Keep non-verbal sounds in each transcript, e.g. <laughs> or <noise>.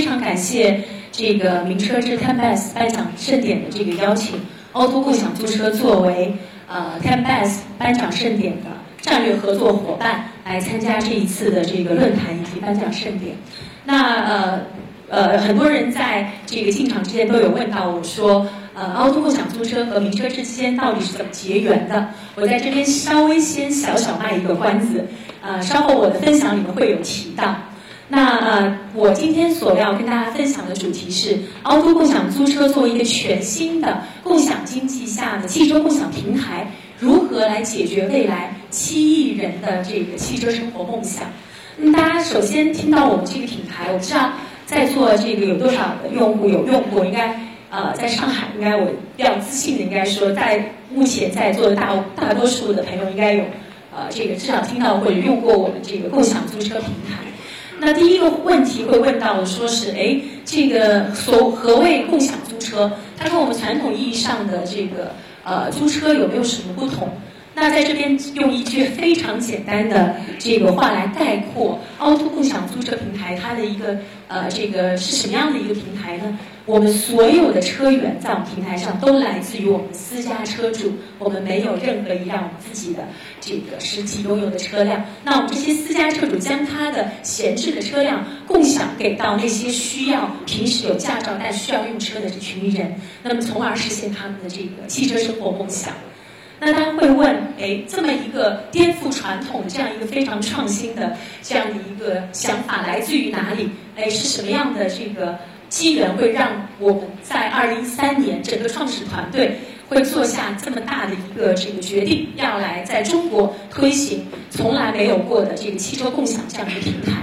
非常感谢这个名车之 Tenbus 颁奖盛典的这个邀请，凹凸共享租车作为呃 Tenbus 颁奖盛典的战略合作伙伴来参加这一次的这个论坛以及颁奖盛典。那呃呃，很多人在这个进场之前都有问到我说。呃，凹凸共享租车和名车之间到底是怎么结缘的？我在这边稍微先小小卖一个关子，呃，稍后我的分享里面会有提到。那呃，我今天所要跟大家分享的主题是凹凸共享租车作为一个全新的共享经济下的汽车共享平台，如何来解决未来七亿人的这个汽车生活梦想？那么大家首先听到我们这个品牌，我不知道在座这个有多少的用户有用过，应该。呃，在上海，应该我比较自信的，应该说，在目前在座的大大多数的朋友，应该有呃，这个至少听到或者用过我们这个共享租车平台。那第一个问题会问到，说是，哎，这个所何谓共享租车？它跟我们传统意义上的这个呃租车有没有什么不同？那在这边用一句非常简单的这个话来概括，凹凸共享租车平台它的一个呃，这个是什么样的一个平台呢？我们所有的车源在我们平台上都来自于我们私家车主，我们没有任何一辆我们自己的这个实际拥有的车辆。那我们这些私家车主将他的闲置的车辆共享给到那些需要平时有驾照但需要用车的这群人，那么从而实现他们的这个汽车生活梦想。那大家会问，哎，这么一个颠覆传统这样一个非常创新的这样的一个想法来自于哪里？哎，是什么样的这个？机缘会让我们在二零一三年整个创始团队会做下这么大的一个这个决定，要来在中国推行从来没有过的这个汽车共享这样一个平台。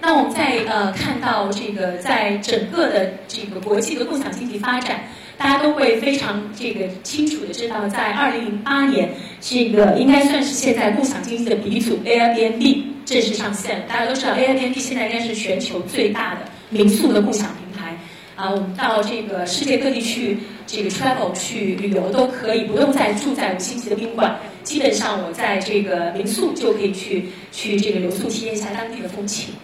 那我们在呃看到这个在整个的这个国际的共享经济发展，大家都会非常这个清楚的知道，在二零零八年这个应该算是现在共享经济的鼻祖 Airbnb 正式上线。大家都知道 Airbnb 现在应该是全球最大的民宿的共享平台。啊，我们到这个世界各地去，这个 travel 去旅游都可以，不用再住在五星级的宾馆。基本上我在这个民宿就可以去去这个留宿，体验一下当地的风情。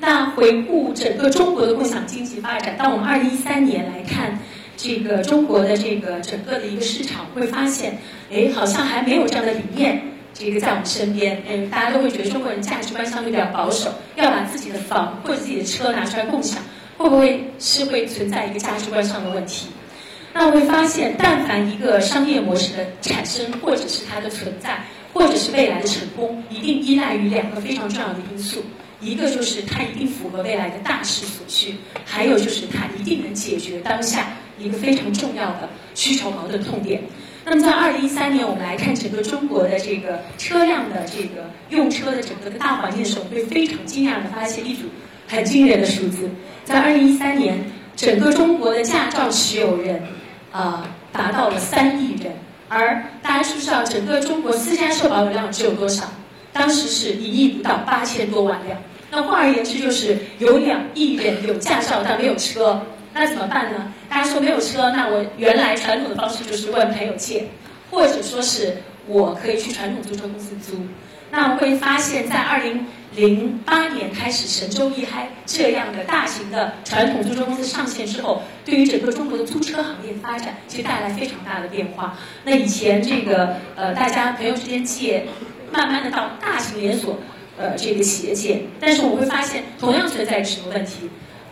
那回顾整个中国的共享经济发展，到我们二零一三年来看这个中国的这个整个的一个市场，会发现，哎，好像还没有这样的理念，这个在我们身边。嗯，大家都会觉得中国人价值观相对比较保守，要把自己的房或者自己的车拿出来共享。会不会是会存在一个价值观上的问题？那我会发现，但凡一个商业模式的产生，或者是它的存在，或者是未来的成功，一定依赖于两个非常重要的因素：一个就是它一定符合未来的大势所趋，还有就是它一定能解决当下一个非常重要的需求矛盾痛点。那么在二零一三年，我们来看整个中国的这个车辆的这个用车的整个的大环境的时候，会非常惊讶的发现一组很惊人的数字。在二零一三年，整个中国的驾照持有人，啊，达到了三亿人。而大家知不知道，整个中国私家车保有量只有多少？当时是一亿不到八千多万辆。那换而言之，就是有两亿人有驾照但没有车，那怎么办呢？大家说没有车，那我原来传统的方式就是问朋友借，或者说是我可以去传统租车公司租。那我会发现，在二零零八年开始，神州一嗨这样的大型的传统租车公司上线之后，对于整个中国的租车行业发展，其实带来非常大的变化。那以前这个呃，大家朋友之间借，慢慢的到大型连锁，呃，这个企业借。但是我会发现，同样存在什么问题？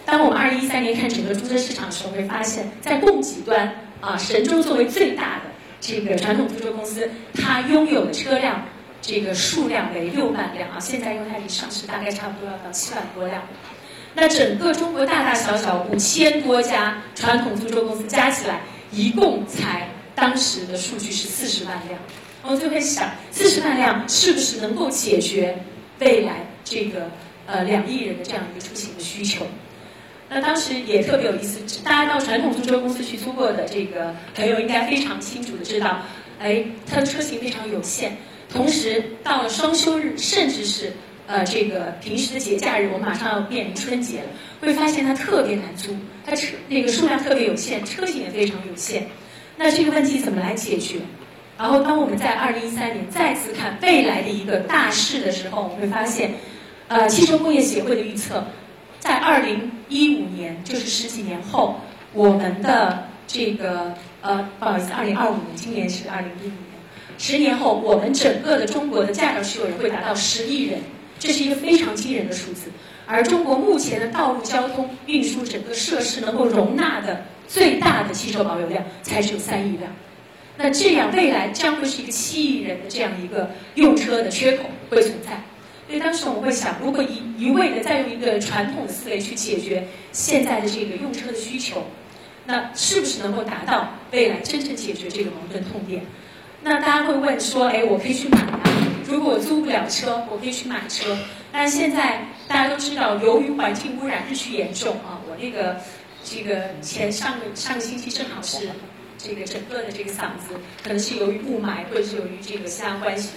当我们二零一三年看整个租车市场的时候，会发现，在供给端啊，神州作为最大的这个传统租车公司，它拥有的车辆。这个数量为六万辆啊，现在因为它已经上市，大概差不多要到七万多辆。那整个中国大大小小五千多家传统租车公司加起来，一共才当时的数据是四十万辆。我们就会想，四十万辆是不是能够解决未来这个呃两亿人的这样一个出行的需求？那当时也特别有意思，大家到传统租车公司去租过的这个朋友，应该非常清楚的知道，哎，它的车型非常有限。同时，到了双休日，甚至是呃这个平时的节假日，我们马上要面临春节了，会发现它特别难租，它车那个数量特别有限，车型也非常有限。那这个问题怎么来解决？然后，当我们在二零一三年再次看未来的一个大势的时候，我们会发现，呃，汽车工业协会的预测，在二零一五年，就是十几年后，我们的这个呃，不好意思，二零二五年，今年是二零一五年，十年后，我们整个的中国的驾照持有人会达到十亿人，这是一个非常惊人的数字。而中国目前的道路交通运输整个设施能够容纳的最大的汽车保有量才只有三亿辆，那这样未来将会是一个七亿人的这样一个用车的缺口会存在。所以当时我们会想，如果一一味的再用一个传统的思维去解决现在的这个用车的需求，那是不是能够达到未来真正解决这个矛盾痛点？那大家会问说，哎，我可以去买啊？如果租不了车，我可以去买车。但现在大家都知道，由于环境污染日趋严重啊，我那个这个前上个上个星期正好是这个整个的这个嗓子，可能是由于雾霾或者是由于这个其他关系，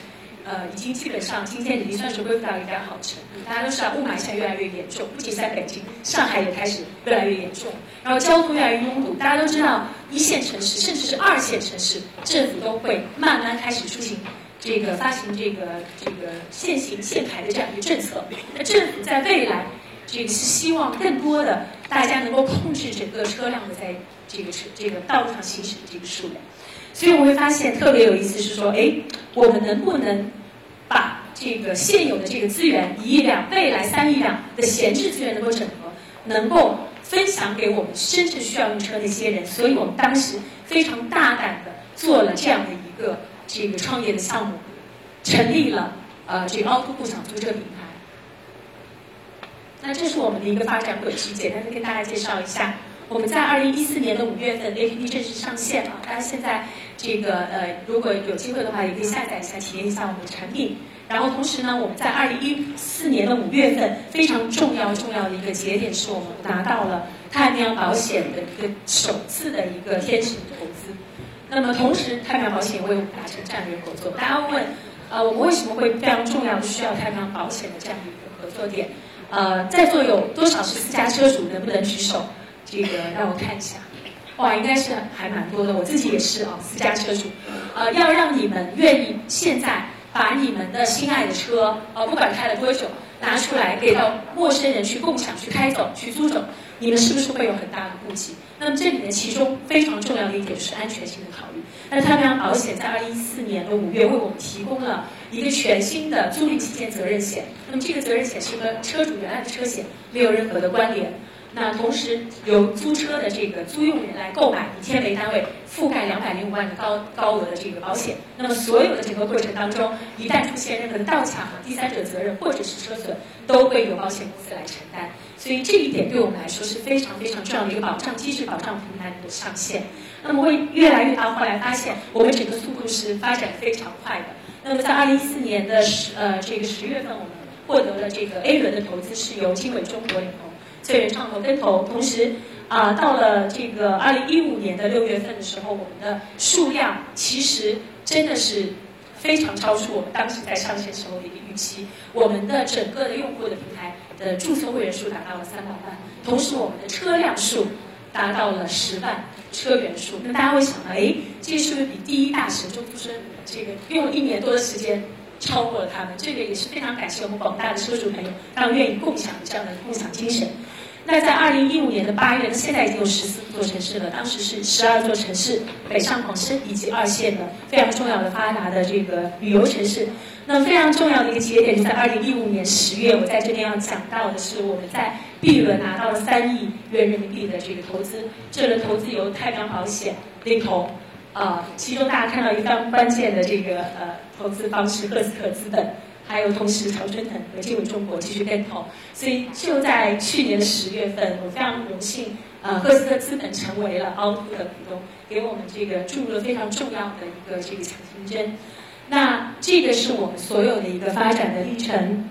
呃，已经基本上今天已经算是恢复到一个好程度。大家都知道，雾霾现在越来越严重，不仅在北京，上海也开始越来越严重。然后交通越来越拥堵，大家都知道，一线城市甚至是二线城市，政府都会慢慢开始出行。这个发行这个这个限行限牌的这样一个政策，那政府在未来，这个是希望更多的大家能够控制整个车辆的在这个车这个道路上行驶的这个数量，所以我会发现特别有意思是说，哎，我们能不能把这个现有的这个资源一亿辆、未来三亿辆的闲置资源能够整合，能够分享给我们真正需要用车那些人？所以我们当时非常大胆的做了这样的一个。这个创业的项目，成立了呃这个凹凸共享租车品牌。那这是我们的一个发展轨迹，简单的跟大家介绍一下。我们在二零一四年的五月份，APP 正式上线了。大家现在这个呃如果有机会的话，也可以下载一下，体验一下我们的产品。然后同时呢，我们在二零一四年的五月份，非常重要重要的一个节点，是我们拿到了太平洋保险的一个首次的一个天使投资。那么同时，太平洋保险为我们达成战略合作。大家问，呃，我们为什么会非常重要需要太平洋保险的这样一个合作点？呃，在座有多少是私家车主？能不能举手？这个 <laughs> 让我看一下。哇，应该是还蛮多的。我自己也是啊，私家车主。呃，要让你们愿意现在把你们的心爱的车，呃，不管开了多久，拿出来给到陌生人去共享、去开走、去租走。你们是不是会有很大的顾忌？那么这里面其中非常重要的一点就是安全性的考虑。那太平洋保险在二零一四年的五月为我们提供了一个全新的租赁期间责任险。那么这个责任险是和车主原来的车险没有任何的关联。那同时由租车的这个租用人来购买，以天为单位，覆盖两百零五万的高高额的这个保险。那么所有的整个过程当中，一旦出现任何的盗抢、第三者责任或者是车损，都会由保险公司来承担。所以这一点对我们来说是非常非常重要的一个保障机制、保障平台的上线。那么会越来越到后来发现，我们整个速度是发展非常快的。那么在二零一四年的十呃这个十月份，我们获得了这个 A 轮的投资，是由经纬中国领投。翠源创投跟投，同时啊，到了这个二零一五年的六月份的时候，我们的数量其实真的是非常超出我们当时在上线时候的一个预期。我们的整个的用户的平台的注册会员数达到了三百万，同时我们的车辆数达到了十万车源数。那大家会想到，哎，这是不是比第一大神中租车这个用了一年多的时间？超过了他们，这个也是非常感谢我们广大的车主朋友，他们愿意共享这样的共享精神。那在二零一五年的八月，现在已经有十四座城市了，当时是十二座城市，北上广深以及二线的非常重要的发达的这个旅游城市。那非常重要的一个节点就在二零一五年十月，我在这边要讲到的是我们在 B 轮拿到了三亿元人民币的这个投资，这轮投资由太平洋保险领投。啊，其中大家看到一个非常关键的这个呃投资方式，赫斯特资本，还有同时曹春藤和经纬中国继续跟投，所以就在去年的十月份，我非常荣幸，呃，赫斯特资本成为了凹凸的股东，给我们这个注入了非常重要的一个这个强心针。那这个是我们所有的一个发展的历程。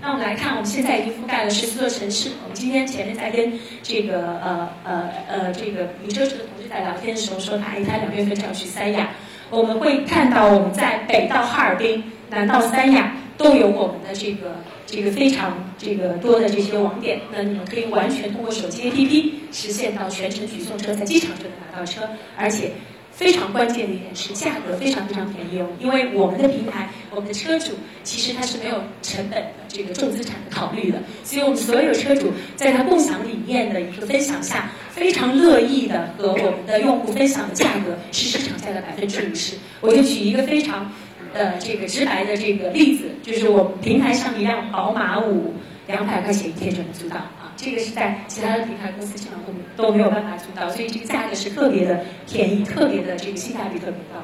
那我们来看，我们现在已经覆盖了十四座城市。我们今天前面在跟这个呃呃呃这个名车志的同事在聊天的时候说，他他两月份就要去三亚。我们会看到我们在北到哈尔滨，南到三亚，都有我们的这个这个非常这个多的这些网点。那你们可以完全通过手机 APP 实现到全程举送车，在机场就能拿到车，而且。非常关键的一点是价格非常非常便宜哦，因为我们的平台，我们的车主其实他是没有成本的这个重资产的考虑的，所以我们所有车主在他共享理念的一个分享下，非常乐意的和我们的用户分享的价格是市场价的百分之五十。我就举一个非常呃这个直白的这个例子，就是我们平台上一辆宝马五，两百块钱一天就能租到。这个是在其他的平台公司基本上都都没有办法做到，所以这个价格是特别的便宜，特别的这个性价比特别高。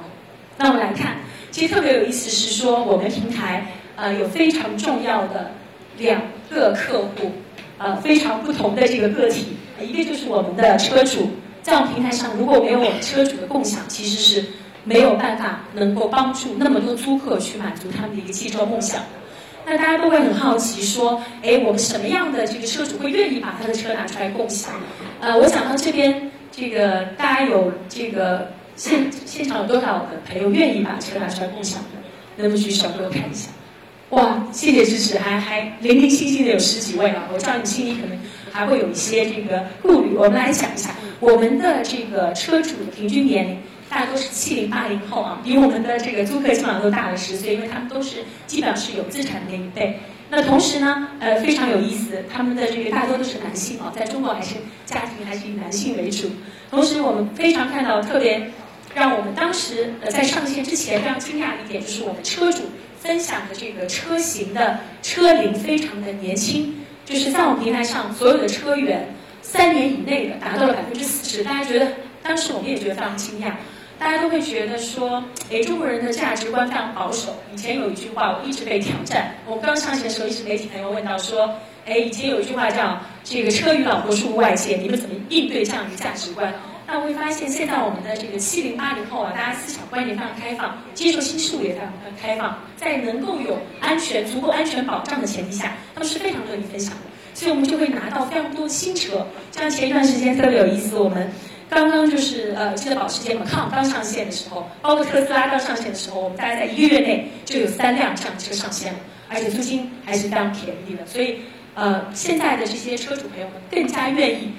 那我们来看，其实特别有意思是说，我们平台呃有非常重要的两个客户，呃非常不同的这个个体，一个就是我们的车主，在我们平台上如果没有我们车主的共享，其实是没有办法能够帮助那么多租客去满足他们的一个汽车梦想。那大家都会很好奇，说，哎，我们什么样的这个车主会愿意把他的车拿出来共享？呃，我想到这边，这个大家有这个现现场有多少的朋友愿意把车拿出来共享的？能不举手给我看一下？哇，谢谢支持，还还零零星星的有十几位啊！我知道你心里可能还会有一些这个顾虑。我们来想一下，我们的这个车主的平均年龄。大家都是七零八零后啊，比我们的这个租客基本上都大了十岁，因为他们都是基本上是有资产的那一辈。那同时呢，呃，非常有意思，他们的这个大多都是男性啊，在中国还是家庭还是以男性为主。同时，我们非常看到特别让我们当时呃在上线之前非常惊讶的一点，就是我们车主分享的这个车型的车龄非常的年轻，就是在我们平台上所有的车源三年以内的达到了百分之四十，大家觉得当时我们也觉得非常惊讶。大家都会觉得说，哎，中国人的价值观非常保守。以前有一句话，我一直被挑战。我刚上线的时候，一直媒体朋友问到说，哎，以前有一句话叫“这个车与老婆出外界”，你们怎么应对这样一个价值观？那我会发现，现在我们的这个七零八零后啊，大家思想观念非常开放，接受新事物也非常开放，在能够有安全、足够安全保障的前提下，他们是非常乐意分享的。所以我们就会拿到非常多新车。像前一段时间特别有意思，我们。刚刚就是呃，记得保时捷 Macan 刚上线的时候，包括特斯拉刚上线的时候，我们大概在一个月内就有三辆这样的车上线了，而且租金还是非常便宜的。所以呃，现在的这些车主朋友们更加愿意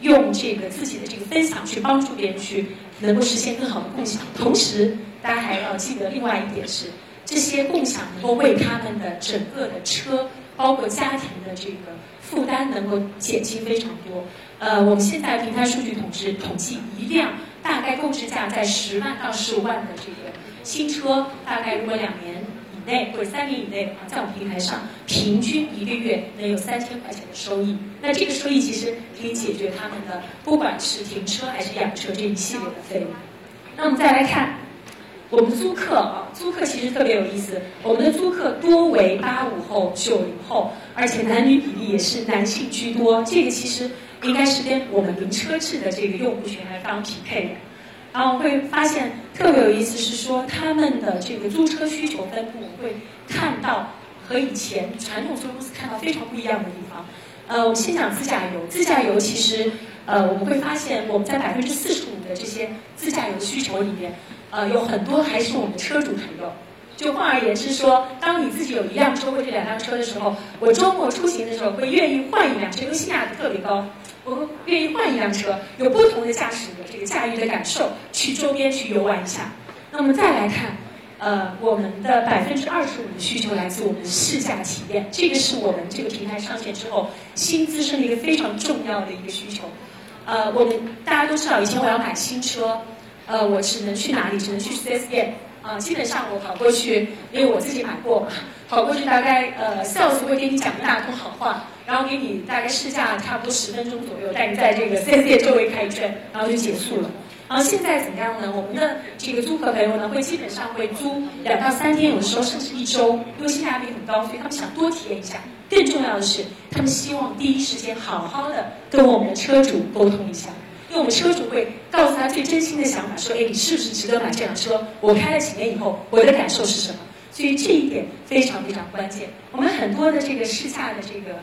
用这个自己的这个分享去帮助别人去能够实现更好的共享。同时，大家还要记得另外一点是，这些共享能够为他们的整个的车，包括家庭的这个负担能够减轻非常多。呃，我们现在平台数据统计统计，一辆大概购置价在十万到十五万的这个新车，大概如果两年以内或者三年以内啊，在我们平台上，平均一个月能有三千块钱的收益。那这个收益其实可以解决他们的不管是停车还是养车这一系列的费用。那我们再来看我们租客啊，租客其实特别有意思，我们的租客多为八五后、九零后，而且男女比例也是男性居多。这个其实。应该是跟我们零车制的这个用户群还非常匹配的，然后会发现特别有意思是说他们的这个租车需求分布会看到和以前传统租车公司看到非常不一样的地方。呃，我们先讲自驾游，自驾游其实呃我们会发现我们在百分之四十五的这些自驾游需求里面，呃有很多还是我们的车主朋友。就换而言之说，当你自己有一辆车或者两辆车的时候，我周末出行的时候会愿意换一辆车，因为性价比特别高。我愿意换一辆车，有不同的驾驶的这个驾驭的感受，去周边去游玩一下。那么再来看，呃，我们的百分之二十五的需求来自我们的试驾体验，这个是我们这个平台上线之后新滋生的一个非常重要的一个需求。呃，我们大家都知道，以前我要买新车，呃，我只能去哪里？只能去 4S 店。啊，基本上我跑过去，因为我自己买过嘛，跑过去大概呃，sales 会给你讲一大通好话，然后给你大概试驾差不多十分钟左右，带你在这个 4S 店周围开一圈，然后就结束了。然后现在怎么样呢？我们的这个租客朋友呢，会基本上会租两到三天，有时候甚至一周，因为性价比很高，所以他们想多体验一下。更重要的是，他们希望第一时间好好的跟我们的车主沟通一下。因为我们车主会告诉他最真心的想法，说：“哎，你是不是值得买这辆车？我开了几年以后，我的感受是什么？”所以这一点非常非常关键。我们很多的这个试驾的这个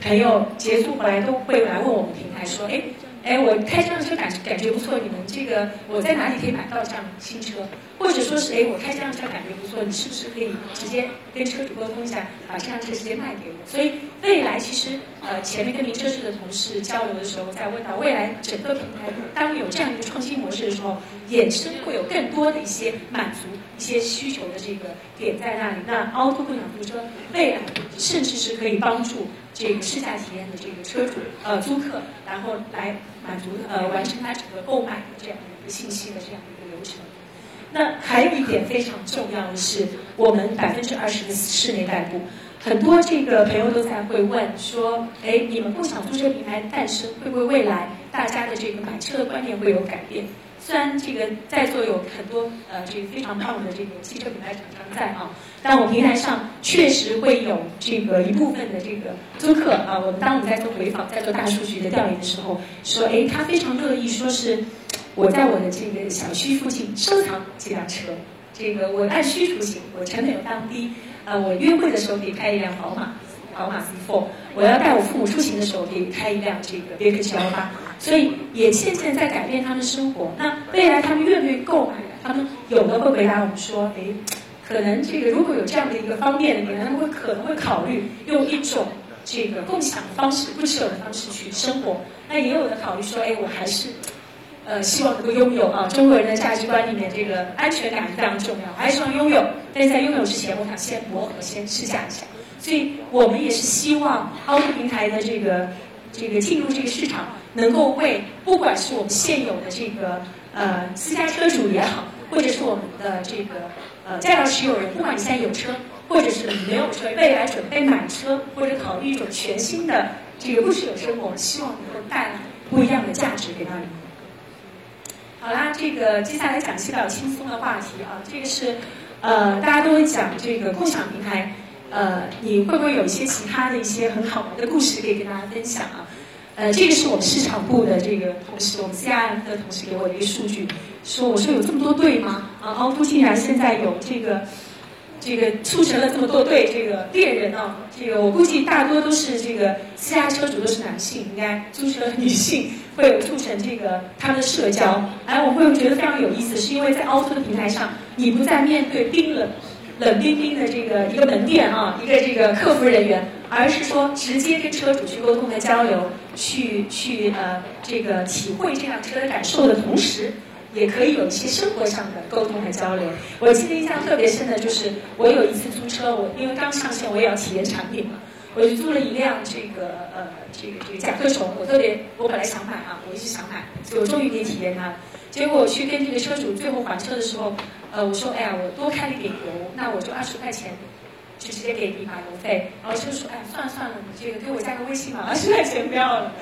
朋友结束回来都会来问我们平台说：“哎，哎，我开这辆车感感觉不错，你们这个我在哪里可以买到这样新车？或者说是，哎，我开这辆车感觉不错，你是不是可以直接跟车主沟通一下，把这辆车直接卖给我？所以未来其实，呃，前面跟名车市的同事交流的时候，在问到未来整个平台当有这样一个创新模式的时候，衍生会有更多的一些满足一些需求的这个点在那里。那凹凸共享租车未来甚至是可以帮助这个试驾体验的这个车主呃租客，然后来满足呃完成他整个购买的这样的一个信息的这样一个流程。那还有一点非常重要的是，我们百分之二十的室内代步，很多这个朋友都在会问说，哎，你们共享租车平台诞生，会不会未来大家的这个买车的观念会有改变？虽然这个在座有很多呃这个非常棒的这个汽车品牌厂商在啊，但我平台上确实会有这个一部分的这个租客啊，我们当我们在做回访、在做大数据的调研的时候，说，哎，他非常乐意说是。我在我的这个小区附近收藏几辆车，这个我按需出行，我成本又当低，呃，我约会的时候可以开一辆宝马，宝马 C4，我要带我父母出行的时候可以开一辆这个别克 G 幺八，所以也渐渐在改变他们生活。那未来他们愿不愿意购买？他们有的会回答我们说，哎，可能这个如果有这样的一个方便的点，他们会可能会考虑用一种这个共享方式、不舍的方式去生活。那也有的考虑说，哎，我还是。呃，希望能够拥有啊，中国人的价值观里面这个安全感非常重要，还希望拥有。但在拥有之前，我想先磨合，先试驾一下。所以我们也是希望凹凸平台的这个这个进入这个市场，能够为不管是我们现有的这个呃私家车主也好，或者是我们的这个呃驾照持有人，不管你现在有车，或者是没有车，未来准备买车或者考虑一种全新的这个不持有生活，希望能够带来不一样的价值给到你们。好啦，这个接下来讲一些比较轻松的话题啊。这个是，呃，大家都会讲这个共享平台，呃，你会不会有一些其他的一些很好玩的故事可以跟大家分享啊？呃，这个是我们市场部的这个同事，我们 CRM 的同事给我的一个数据，说我说有这么多队吗？啊，凹凸竟然现在有这个。这个促成了这么多对这个恋人啊，这个我估计大多都是这个私家车主都是男性，应该租车女性会促成这个他们的社交。哎，我会觉得非常有意思，是因为在凹凸的平台上，你不再面对冰冷、冷冰冰的这个一个门店啊，一个这个客服人员，而是说直接跟车主去沟通和交流，去去呃这个体会这辆车的感受的同时。也可以有一些生活上的沟通和交流。我记得印象特别深的就是，我有一次租车，我因为刚上线，我也要体验产品嘛，我就租了一辆这个呃这个这个甲壳虫，我特别我本来想买啊，我一直想买，所以我终于可以体验它。结果我去跟这个车主最后还车的时候，呃我说哎呀我多开了一点油，那我就二十块钱。就直接给你把邮费，然后就说，哎，算了算了，你这个给我加个微信吧，二十块钱不要了。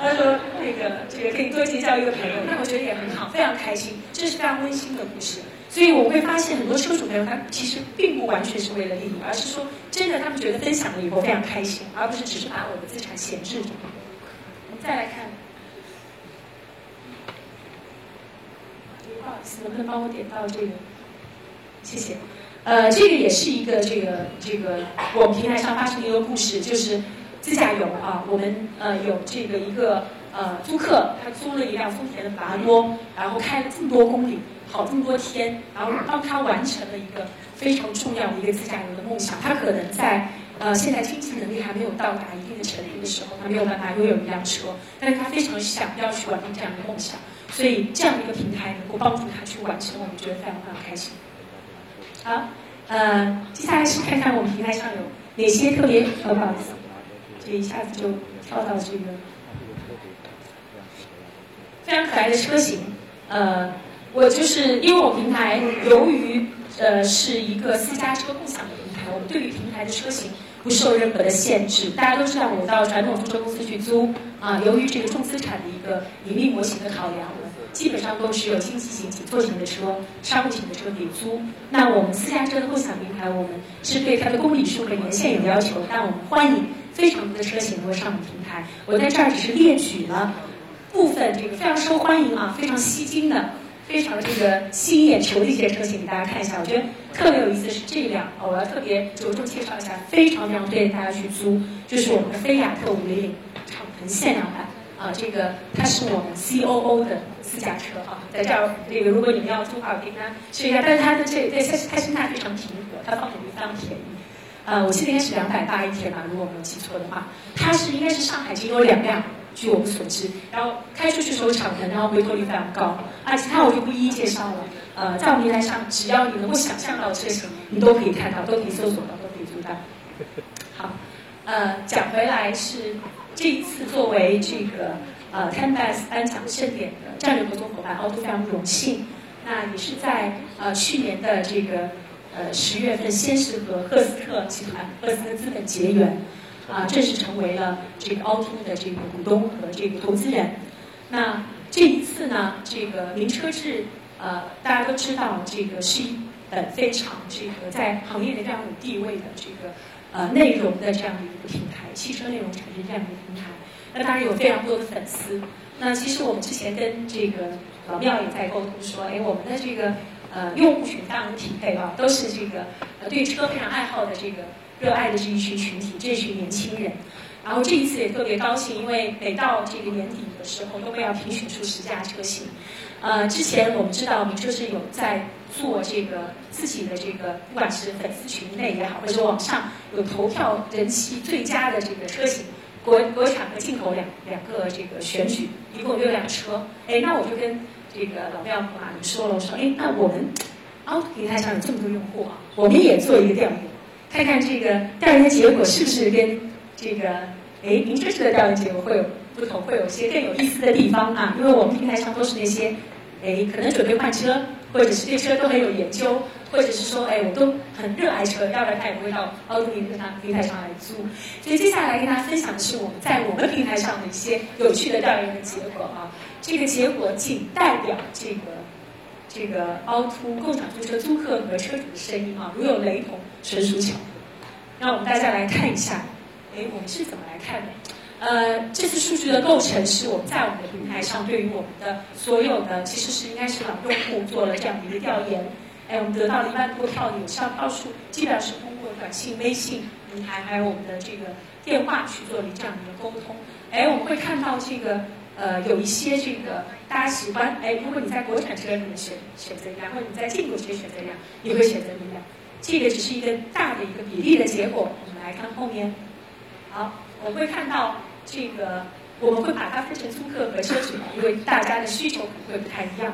他说，那个这个可以多结交一个朋友，那我觉得也很好，非常开心，这是非常温馨的故事。所以我会发现很多车主朋友，他其实并不完全是为了利益，而是说真的，他们觉得分享了以后非常开心，而不是只是把我的资产闲置着。我们再来看，不好意思，能不能帮我点到这个？谢谢。呃，这个也是一个这个这个我们平台上发生的一个故事，就是自驾游啊。我们呃有这个一个呃租客，他租了一辆丰田的法拉多，然后开了这么多公里，跑这么多天，然后帮他完成了一个非常重要的一个自驾游的梦想。他可能在呃现在经济能力还没有到达一定的程度的时候，他没有办法拥有一辆车，但是他非常想要去完成这样的梦想，所以这样的一个平台能够帮助他去完成，我们觉得非常非常开心。好，呃，接下来是看看我们平台上有哪些特别呃不好意思，这一下子就跳到这个非常可爱的车型。呃，我就是因为我平台由于呃是一个私家车共享的平台，我们对于平台的车型不受任何的限制。大家都知道，我到传统租车公司去租啊，由于这个重资产的一个盈利模型的考量。基本上都是有经济型、紧凑型的车、商务型的车可以租。那我们私家车的共享平台，我们是对它的公里数和年限有要求，但我们欢迎非常多的车型能够上我们平台。我在这儿只是列举了部分这个非常受欢迎啊、非常吸睛的、非常这个吸引眼球的一些车型给大家看一下。我觉得特别有意思的是这辆，我要特别着重介绍一下，非常非常推荐大家去租，就是我们的菲亚特500敞篷限量版。啊，这个它是我们 C O O 的私家车啊，在这儿这个如果你们要租的话，可以跟他试一下。但是它的这这它它心态非常平和，它放水率非常便宜。呃，我记得应该是两百八一天吧，如果我没有记错的话。它是应该是上海仅有两辆，据我们所知。然后开出去时候敞篷，然后回头率非常高。啊，其他我就不一一介绍了。呃，在我们平台上，只要你能够想象到的车型，你都可以看到，都可以搜索到，都可以租到。好，呃，讲回来是这一次作为这个呃 t e n b a s 颁奖盛典的战略合作伙伴，奥都非常荣幸。那也是在呃去年的这个。呃，十月份先是和赫斯特集团、赫斯特资本结缘，啊，正式成为了这个凹凸的这个股东和这个投资人。那这一次呢，这个名车志，呃，大家都知道，这个是一本非常这个在行业内非常有地位的这个呃内容的这样的一个平台，汽车内容产品这样的一个平台。那当然有非常多的粉丝。那其实我们之前跟这个老庙也在沟通说，哎，我们的这个。呃，用户群非常匹配啊，都是这个呃对车非常爱好的这个热爱的这一群群体，这一群年轻人。然后这一次也特别高兴，因为每到这个年底的时候，都会要评选出十佳车型。呃，之前我们知道名车是有在做这个自己的这个，不管是粉丝群内也好，或者网上有投票人气最佳的这个车型，国国产和进口两两个这个选举，一共六辆车。哎，那我就跟。这个老庙马云说了，我说，哎，那我们凹凸平台上有这么多用户啊，我们也做一个调研，看看这个调研的结果是不是跟这个哎名车式的调研结果会有不同，会有些更有意思的地方啊。因为我们平台上都是那些哎可能准备换车，或者是对车都很有研究，或者是说哎我都很热爱车，要不然他也不会到凹凸平台平台上来租。所以接下来跟大家分享的是我们在我们平台上的一些有趣的调研的结果啊。这个结果仅代表这个这个凹凸共享租车租客和车主的声音啊，如有雷同，纯属巧合。让我们大家来看一下，哎，我们是怎么来看的？呃，这次数据的构成是我们在我们的平台上对于我们的所有的其实是应该是老用户做了这样的一个调研，哎，我们得到了一万多票的有效票数，基本上是通过短信、微信平台还有我们的这个电话去做了这样的一个沟通。哎，我们会看到这个。呃，有一些这个大家喜欢，哎，如果你在国产车里面选选择一辆，或者你在进口车选择一辆，你会选择哪辆？这个只是一个大的一个比例的结果。我们来看后面，好，我会看到这个，我们会把它分成租客和车主，因为大家的需求可能会不太一样。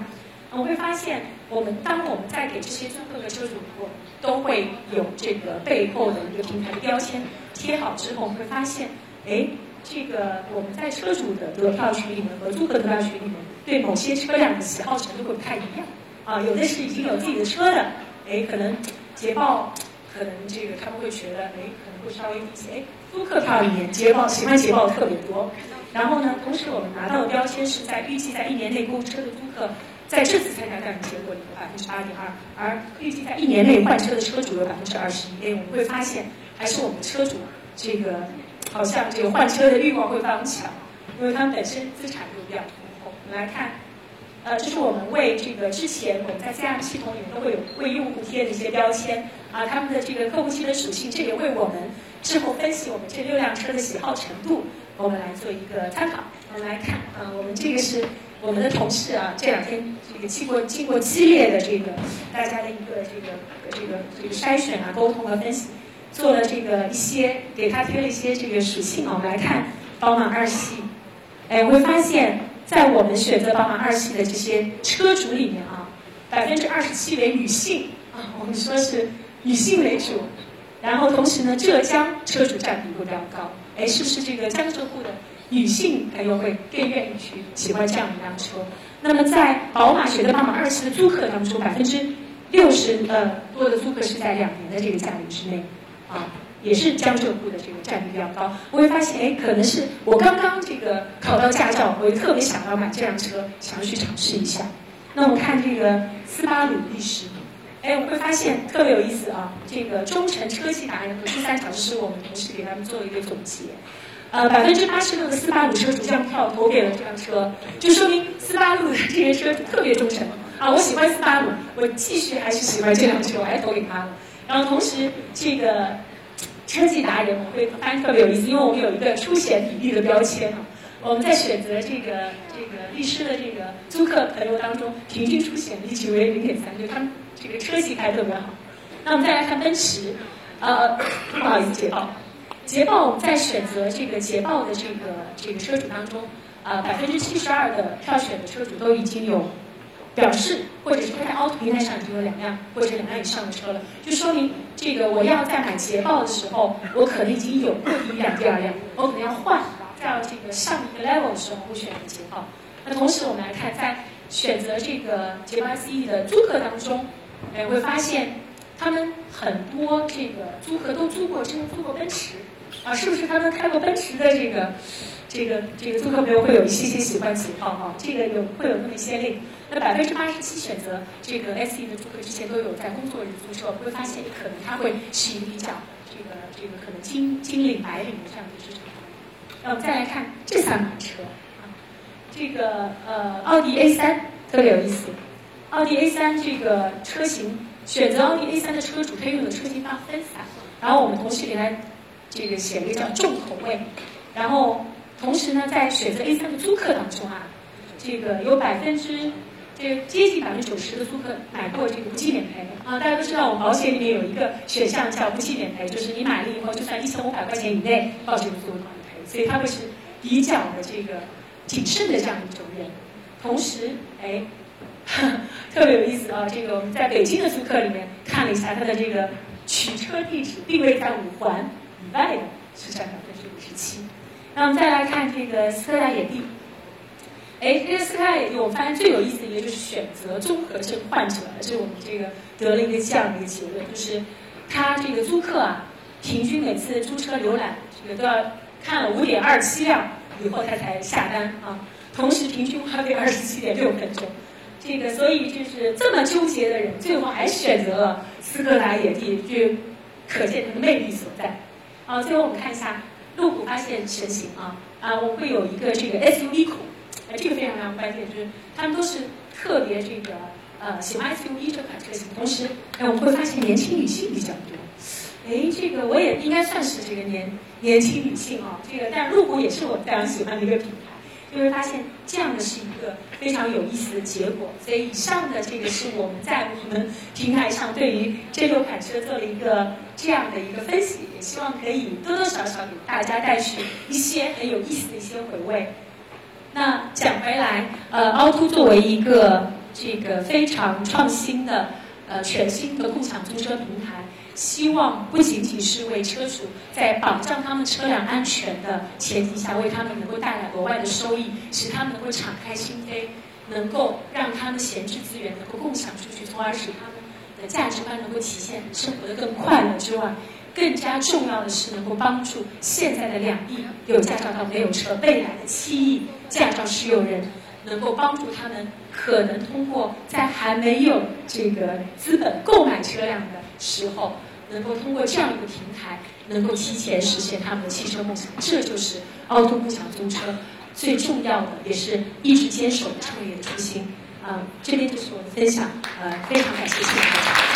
我们会发现，我们当我们在给这些租客和车主，我都会有这个背后的一个平台的标签贴好之后，我们会发现，哎。这个我们在车主的得票群里面和租客得票群里面，对某些车辆的喜好程度会不太一样啊。有的是已经有自己的车的，哎，可能捷豹，可能这个他们会觉得，哎，可能会稍微一些。哎，租客票里面捷豹喜欢捷豹特别多。然后呢，同时我们拿到的标签是在预计在一年内购车的租客，在这次参加调研结果里有百分之八点二，而预计在一年内换车的车主有百分之二十一。哎，我们会发现，还是我们车主这个。好像这个换车的欲望会非常强，因为他们本身资产就比较丰厚。我们来看，呃，这是我们为这个之前我们在 CRM 系统里面都会有为用户贴的一些标签啊，他们的这个客户期的属性，这也为我们之后分析我们这六辆车的喜好程度，我们来做一个参考。我们来看，啊，我们这个是我们的同事啊，这两天这个经过经过激烈的这个大家的一个这个这个这个筛选啊、沟通和分析。做了这个一些，给他贴了一些这个属性啊。我们来看宝马二系，哎，我会发现，在我们选择宝马二系的这些车主里面啊，百分之二十七为女性啊，我们说是女性为主。然后同时呢，浙江车主占比会比较高，哎，是不是这个江浙沪的女性朋友会更愿意去喜欢这样一辆车？那么在宝马选择宝马二系的租客当中，百分之六十呃多的租客是在两年的这个价位之内。啊，也是江浙沪的这个占比比较高。我会发现，哎，可能是我刚刚这个考到驾照，我就特别想要买这辆车，想要去尝试一下。那我们看这个斯巴鲁历史，哎，我会发现特别有意思啊。这个忠诚车系达人和第三条是我们同事给他们做了一个总结。呃，百分之八十六的斯巴鲁车主将票投给了这辆车，就说明斯巴鲁的这些车主特别忠诚啊。我喜欢斯巴鲁，我继续还是喜欢这辆车，我还投给他了。然后同时，这个车技达人我会发现特别有意思，因为我们有一个出险比例的标签啊。我们在选择这个这个律师的这个租客朋友当中，平均出险率仅为零点三，就他们这个车型开特别好。那我们再来看奔驰，呃，不好意思，捷豹，捷豹我们在选择这个捷豹的这个这个车主当中，呃，百分之七十二的票选的车主都已经有表示，或者是他在凹凸平台上已经有两辆或者两辆以上的车了，就说明这个我要在买捷豹的时候，我可能已经有过第一辆、第二辆，我可能要换。到这个上一个 level 的时候，会选择捷豹。那同时我们来看，在选择这个捷豹 SE 的租客当中，哎，会发现他们很多这个租客都租过，之前租过奔驰啊，是不是他们开过奔驰的这个这个这个租客朋友会有一些些喜欢捷豹哈？这个有会有那么一些例。那百分之八十七选择这个 SE 的租客之前都有在工作日租车，会发现可能他会是一个比较这个这个可能金金领白领的这样的市场。那我们再来看这三款车啊，这个呃奥迪 A 三特别有意思，奥迪 A 三这个车型选择奥迪 A 三的车主可以用的车型方分散，然后我们同时给他这个写了一个叫重口味，然后同时呢在选择 A 三的租客当中啊，这个有百分之这个接近百分之九十的租客买过这个不计免赔啊，大家都知道我们保险里面有一个选项叫不计免赔，就是你买了以后就算一千五百块钱以内，保险公司会帮你。所以他会是比较的这个谨慎的这样一种人，同时，哎，特别有意思啊！这个我们在北京的租客里面看了一下，他的这个取车地址定位在五环外的是占百分之五十七。那我们再来看这个斯柯达野地，哎，这个斯柯达野地，我发现最有意思的一个就是选择综合症患者，是我们这个得了一个这样的一个结论，就是他这个租客啊，平均每次租车浏览这个都要。看了五点二七辆以后，他才下单啊。同时，平均花费二十七点六分钟。这个，所以就是这么纠结的人，最后还选择了斯柯达野地，就可见它的魅力所在。好，最后我们看一下路虎发现神行啊啊，我会有一个这个 SUV 口，哎，这个非常非常关键，就是他们都是特别这个呃喜欢 SUV 这款车型。同时，哎，我们会发现年轻女性比较多。哎，这个我也应该算是这个年年轻女性啊，这个但路虎也是我非常喜欢的一个品牌，就会发现这样的是一个非常有意思的结果。所以以上的这个是我们在我们平台上对于这六款车做了一个这样的一个分析，也希望可以多多少少给大家带去一些很有意思的一些回味。那讲回来，呃，凹凸作为一个这个非常创新的呃全新的共享租车平台。希望不仅仅是为车主在保障他们车辆安全的前提下，为他们能够带来额外的收益，使他们能够敞开心扉，能够让他们闲置资源能够共享出去，从而使他们的价值观能够体现，生活的更快乐之外，更加重要的是能够帮助现在的两亿有驾照到没有车，未来的七亿驾照持有人，能够帮助他们可能通过在还没有这个资本购买车辆的。时候能够通过这样一个平台，能够提前实现他们的汽车梦想，这就是凹凸共享租车最重要的，也是一直坚守的创业的初心。啊，这边就是我的分享，呃，非常感谢谢谢大家。